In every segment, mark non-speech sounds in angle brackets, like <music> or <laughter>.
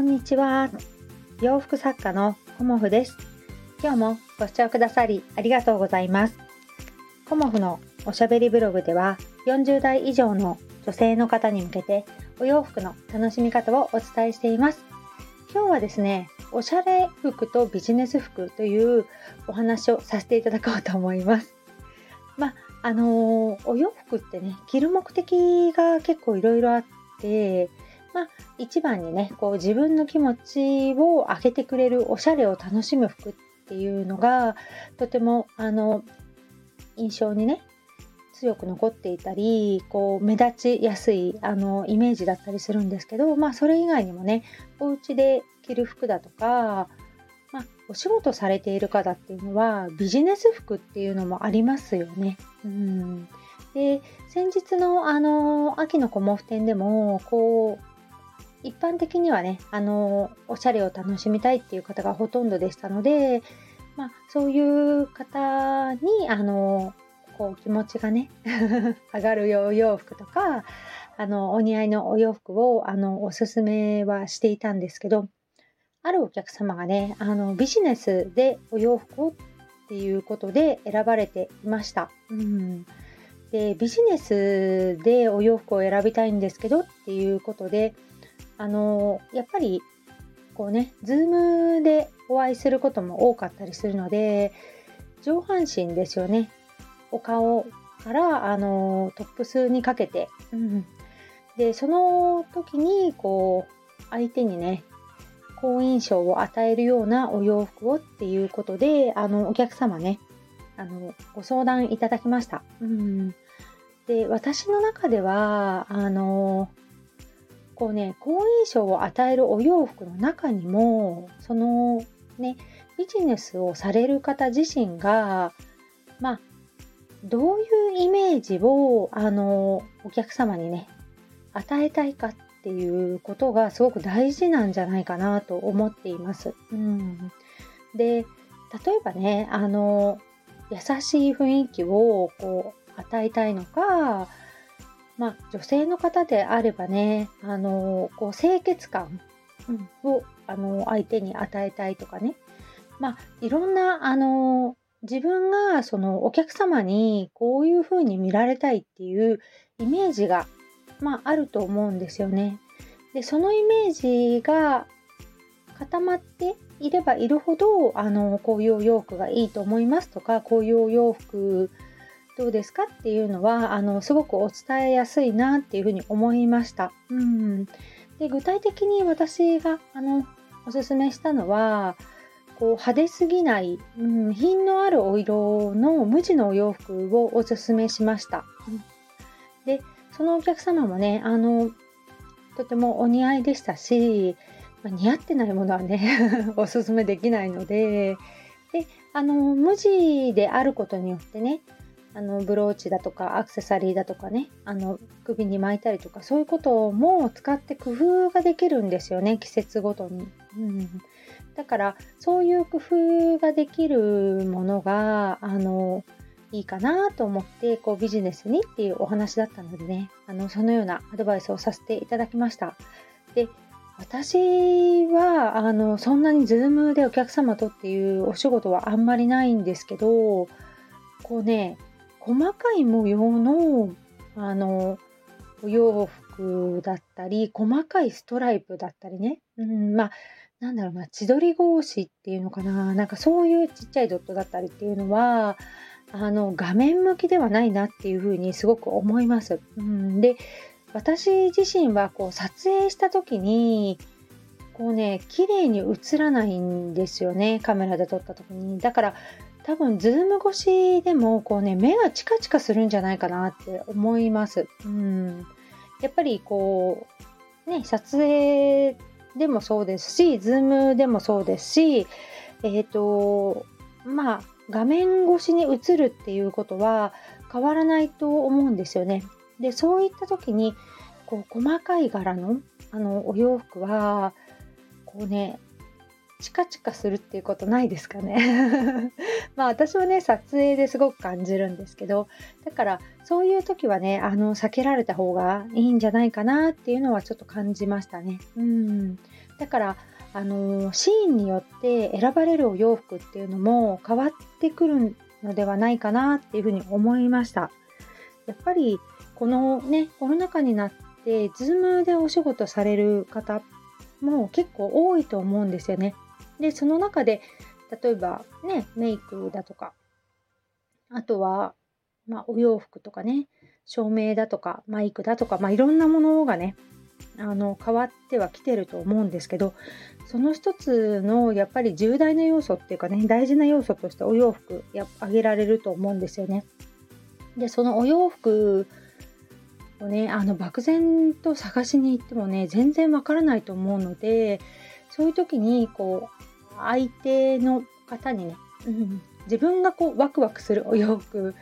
こんにちは。洋服作家のコモフです。今日もご視聴くださりありがとうございます。コモフのおしゃべりブログでは40代以上の女性の方に向けてお洋服の楽しみ方をお伝えしています。今日はですね、おしゃれ服とビジネス服というお話をさせていただこうと思います。まあ、あのー、お洋服ってね、着る目的が結構いろいろあって、まあ、一番にね、こう自分の気持ちを上げてくれるおしゃれを楽しむ服っていうのが、とても、あの、印象にね、強く残っていたり、こう目立ちやすいあのイメージだったりするんですけど、まあそれ以外にもね、お家で着る服だとか、まあ、お仕事されている方っていうのはビジネス服っていうのもありますよね。うん、で先日のあの秋のコモフ展でもこう一般的にはね、あの、おしゃれを楽しみたいっていう方がほとんどでしたので、まあ、そういう方に、あの、こう気持ちがね、<laughs> 上がるお洋服とか、あの、お似合いのお洋服を、あの、おすすめはしていたんですけど、あるお客様がね、あの、ビジネスでお洋服をっていうことで選ばれていました。うん。で、ビジネスでお洋服を選びたいんですけどっていうことで、あのやっぱりこうね、 Zoom でお会いすることも多かったりするので、上半身ですよね。お顔からあのトップスにかけて、うん、でその時にこう相手にね好印象を与えるようなお洋服をっていうことであのお客様ねあのご相談いただきました。うん、で私の中ではあのこうね好印象を与えるお洋服の中にもそのねビジネスをされる方自身がまあどういうイメージをあのお客様にね与えたいかっていうことがすごく大事なんじゃないかなと思っています。うん、で例えばねあの優しい雰囲気をこう与えたいのかまあ、女性の方であればね、あのこう清潔感をあの相手に与えたいとかね、まあ、いろんなあの自分がそのお客様にこういうふうに見られたいっていうイメージが、まあ、あると思うんですよね。でそのイメージが固まっていればいるほどあのこういうお洋服がいいと思いますとかこういうお洋服どうですかっていうのはあのすごくお伝えやすいなっていうふうに思いました。うん、で具体的に私があのおすすめしたのはこう派手すぎない、うん、品のあるお色の無地のお洋服をおすすめしました。でそのお客様もねあのとてもお似合いでしたし、まあ、似合ってないものはね <laughs> おすすめできないのでであの無地であることによってねあのブローチだとかアクセサリーだとかねあの首に巻いたりとかそういうことも使って工夫ができるんですよね季節ごとに、うん、だからそういう工夫ができるものがあのいいかなと思ってこうビジネスにっていうお話だったのでねあのそのようなアドバイスをさせていただきました。で私はあのそんなに Zoom でお客様とっていうお仕事はあんまりないんですけどこうね細かい模様のあのお洋服だったり細かいストライプだったりね、うん、まあなんだろうな千鳥格子っていうのかななんかそういうちっちゃいドットだったりっていうのはあの画面向きではないなっていうふうにすごく思います。うん、で私自身はこう撮影した時にこうね綺麗に映らないんですよねカメラで撮った時に。だから多分 Zoom 越しでもこうね目がチカチカするんじゃないかなって思います。うん、やっぱりこうね撮影でもそうですし Zoom でもそうですしえっ、ー、とまあ画面越しに映るっていうことは変わらないと思うんですよね。でそういった時にこう細かい柄のあのお洋服はこうねチカチカするっていうことないですかね。<laughs> まあ私はね撮影ですごく感じるんですけどだからそういう時はねあの避けられた方がいいんじゃないかなっていうのはちょっと感じましたね。うん。だからあのシーンによって選ばれるお洋服っていうのも変わってくるのではないかなっていうふうに思いました。やっぱりこのねコロナ禍になって Zoom でお仕事される方も結構多いと思うんですよね。で、その中で、例えばね、メイクだとか、あとは、まあ、お洋服とかね、照明だとか、マイクだとか、まあ、いろんなものがね、あの変わってはきてると思うんですけどその一つのやっぱり重大な要素っていうかね大事な要素としてお洋服や挙げられると思うんですよね。でそのお洋服をねあの漠然と探しに行ってもね全然わからないと思うのでそういう時にこう相手の方にね、うん、自分がこうワクワクするお洋服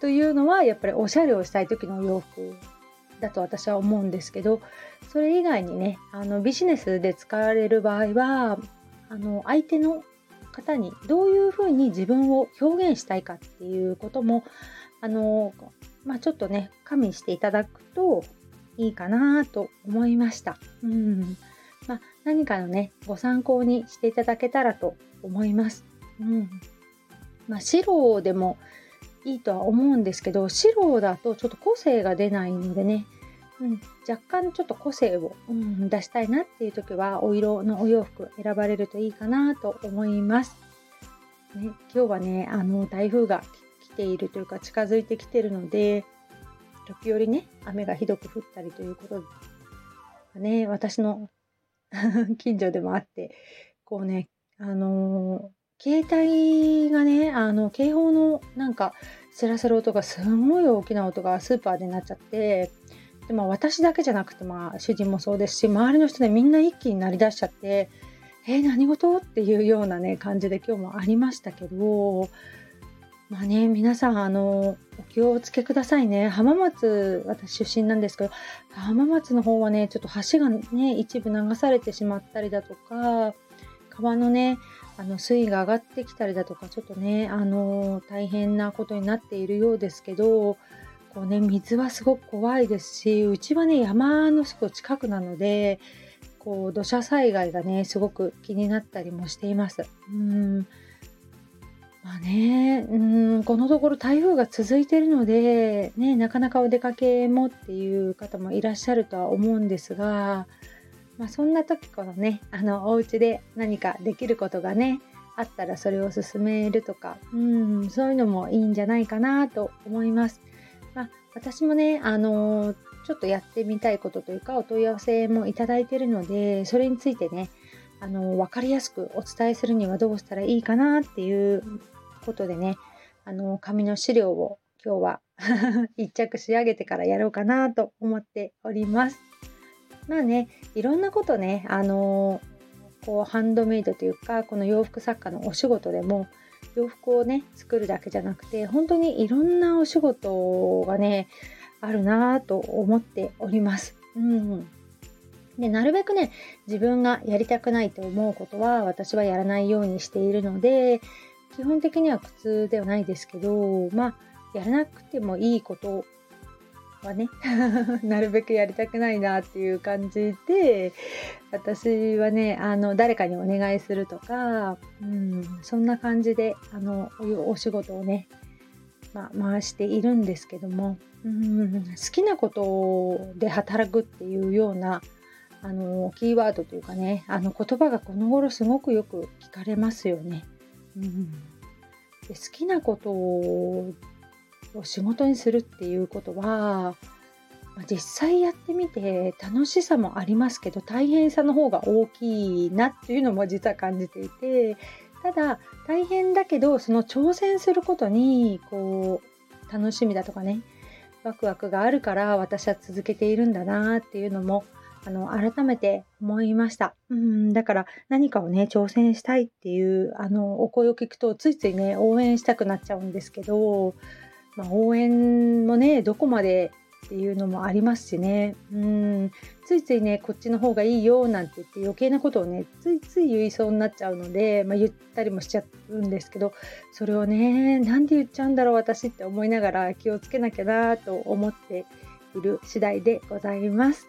というのはやっぱりおしゃれをしたい時のお洋服だと私は思うんですけどそれ以外にねあのビジネスで使われる場合はあの相手の方にどういうふうに自分を表現したいかっていうこともあの、まあ、ちょっとね加味していただくといいかなと思いました。うんまあ、何かのねご参考にしていただけたらと思います。うんまあ、白でもいいとは思うんですけど白だとちょっと個性が出ないのでね、うん、若干ちょっと個性を、うん、出したいなっていう時はお色のお洋服選ばれるといいかなと思います。ね、今日はねあの台風が来ているというか近づいてきてるので時折ね雨がひどく降ったりということで、ね、私の <laughs> 近所でもあって、こうね、あのー、携帯がね、あの、警報のなんか、知らせる音がすごい大きな音がスーパーでなっちゃって、でまあ、私だけじゃなくて、まあ、主人もそうですし、周りの人でみんな一気になりだしちゃって、えー、何事？っていうようなね、感じで今日もありましたけど、まあね、皆さん、あの、お気をつけくださいね。浜松、私出身なんですけど、浜松の方はね、ちょっと橋がね、一部流されてしまったりだとか、川のね、あの水位が上がってきたりだとか、ちょっとね、あの、大変なことになっているようですけど、こうね、水はすごく怖いですし、うちはね、山のすぐ近くなので、こう土砂災害がね、すごく気になったりもしています。うんまあね、うん、このところ台風が続いているので、ね、なかなかお出かけもっていう方もいらっしゃるとは思うんですが、まあ、そんな時このね、あの、お家で何かできることがね、あったらそれを進めるとか、うん、そういうのもいいんじゃないかなと思います。まあ、私もね、あのちょっとやってみたいことというか、お問い合わせもいただいているので、それについてね、あの分かりやすくお伝えするにはどうしたらいいかなっていうことでね、あの、紙の資料を今日は一着仕上げてからやろうかなと思っております。まあね、いろんなことね、あのこうハンドメイドというか、この洋服作家のお仕事でも、洋服をね、作るだけじゃなくて、本当にいろんなお仕事がね、あるなぁと思っております。うん。で、なるべくね、自分がやりたくないと思うことは、私はやらないようにしているので、基本的には苦痛ではないですけど、まあ、やらなくてもいいことはね <laughs> なるべくやりたくないなっていう感じで私はねあの誰かにお願いするとか、うん、そんな感じであのお仕事をね、まあ、回しているんですけども、うん、好きなことで働くっていうようなあのキーワードというかねあの言葉がこの頃すごくよく聞かれますよね。うん、で好きなことを仕事にするっていうことは、ま実際やってみて楽しさもありますけど大変さの方が大きいなっていうのも実は感じていてただ大変だけどその挑戦することにこう楽しみだとかねワクワクがあるから私は続けているんだなっていうのもあの、改めて思いました。うん、だから何かをね、挑戦したいっていう、あの、お声を聞くと、ついついね、応援したくなっちゃうんですけど、まあ、応援もね、どこまでっていうのもありますしねうんついついねこっちの方がいいよなんて言って余計なことをねついつい言いそうになっちゃうので、まあ、言ったりもしちゃうんですけどそれをねなんで言っちゃうんだろう私って思いながら気をつけなきゃなと思っている次第でございます。